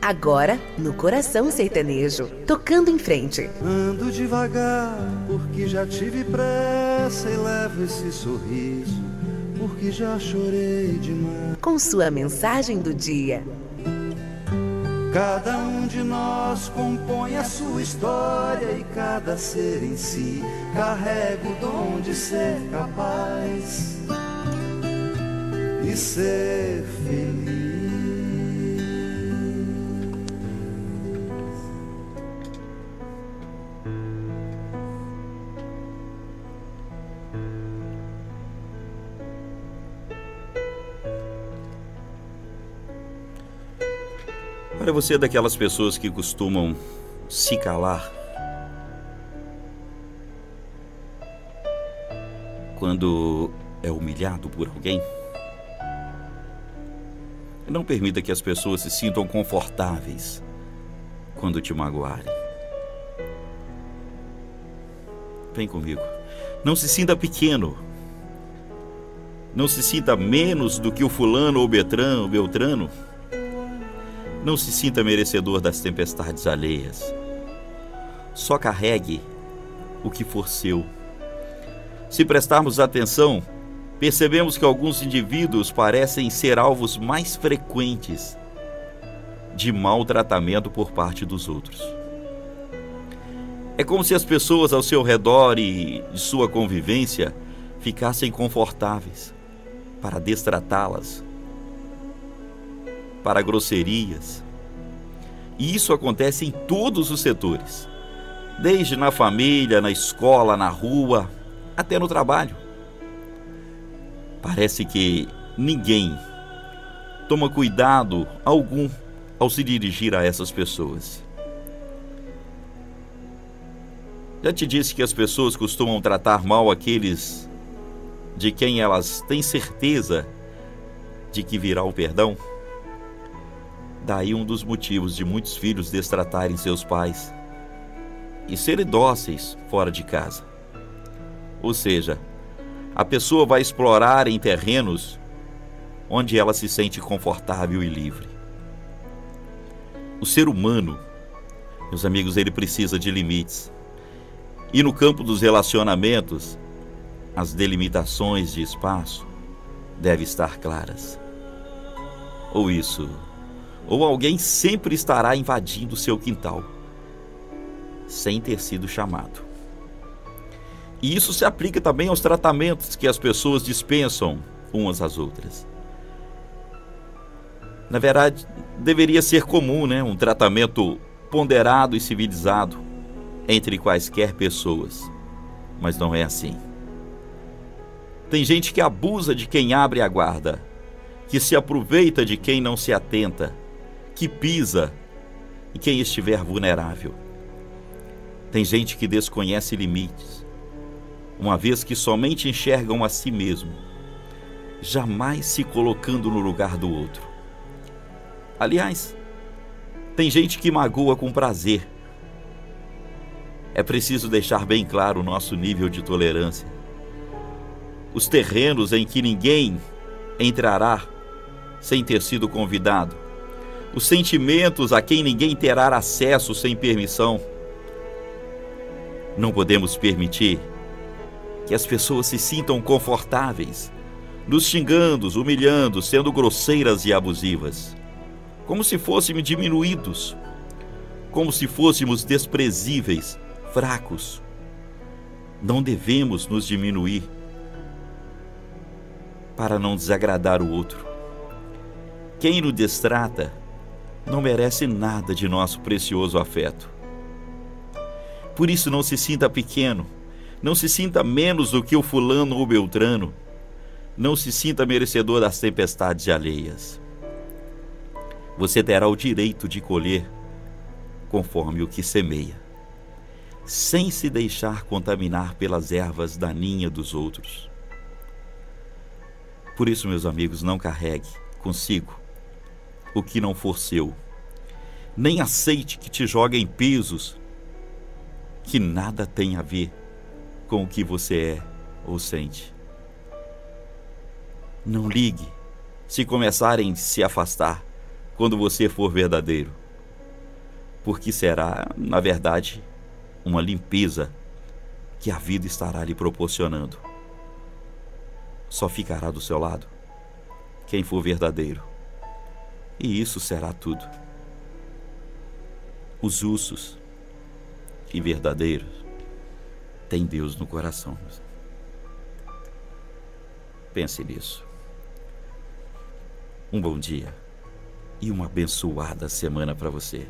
Agora, no coração sertanejo, tocando em frente. Ando devagar, porque já tive pressa e levo esse sorriso, porque já chorei demais. Com sua mensagem do dia. Cada um de nós compõe a sua história e cada ser em si carrega o dom de ser capaz e ser feliz. Olha, você é daquelas pessoas que costumam se calar quando é humilhado por alguém? Não permita que as pessoas se sintam confortáveis quando te magoarem. Vem comigo. Não se sinta pequeno. Não se sinta menos do que o fulano ou Beltrano, Beltrano. Não se sinta merecedor das tempestades alheias. Só carregue o que for seu. Se prestarmos atenção, percebemos que alguns indivíduos parecem ser alvos mais frequentes de maltratamento por parte dos outros. É como se as pessoas ao seu redor e de sua convivência ficassem confortáveis para destratá-las, para grosserias. E isso acontece em todos os setores, desde na família, na escola, na rua, até no trabalho. Parece que ninguém toma cuidado algum ao se dirigir a essas pessoas. Já te disse que as pessoas costumam tratar mal aqueles de quem elas têm certeza de que virá o perdão? Daí um dos motivos de muitos filhos destratarem seus pais e serem dóceis fora de casa. Ou seja, a pessoa vai explorar em terrenos onde ela se sente confortável e livre. O ser humano, meus amigos, ele precisa de limites. E no campo dos relacionamentos, as delimitações de espaço devem estar claras. Ou isso, ou alguém sempre estará invadindo seu quintal, sem ter sido chamado. E isso se aplica também aos tratamentos que as pessoas dispensam umas às outras. Na verdade, deveria ser comum, né, um tratamento ponderado e civilizado entre quaisquer pessoas, mas não é assim. Tem gente que abusa de quem abre a guarda, que se aproveita de quem não se atenta, que pisa e quem estiver vulnerável. Tem gente que desconhece limites, uma vez que somente enxergam a si mesmo, jamais se colocando no lugar do outro. Aliás, tem gente que magoa com prazer. É preciso deixar bem claro o nosso nível de tolerância. Os terrenos em que ninguém entrará sem ter sido convidado. Os sentimentos a quem ninguém terá acesso sem permissão. Não podemos permitir que as pessoas se sintam confortáveis, nos xingando, humilhando, sendo grosseiras e abusivas, como se fôssemos diminuídos, como se fôssemos desprezíveis, fracos. Não devemos nos diminuir para não desagradar o outro. Quem nos destrata não merece nada de nosso precioso afeto. Por isso, não se sinta pequeno não se sinta menos do que o fulano ou beltrano. Não se sinta merecedor das tempestades alheias. Você terá o direito de colher conforme o que semeia, sem se deixar contaminar pelas ervas daninhas dos outros. Por isso, meus amigos, não carregue consigo o que não for seu. Nem aceite que te joguem pesos que nada tem a ver com o que você é ou sente. Não ligue se começarem a se afastar. quando você for verdadeiro. Porque será, na verdade, uma limpeza que a vida estará lhe proporcionando. Só ficará do seu lado quem for verdadeiro. E isso será tudo. Os ursos e verdadeiros têm Deus no coração. Pense nisso. Um bom dia e uma abençoada semana para você.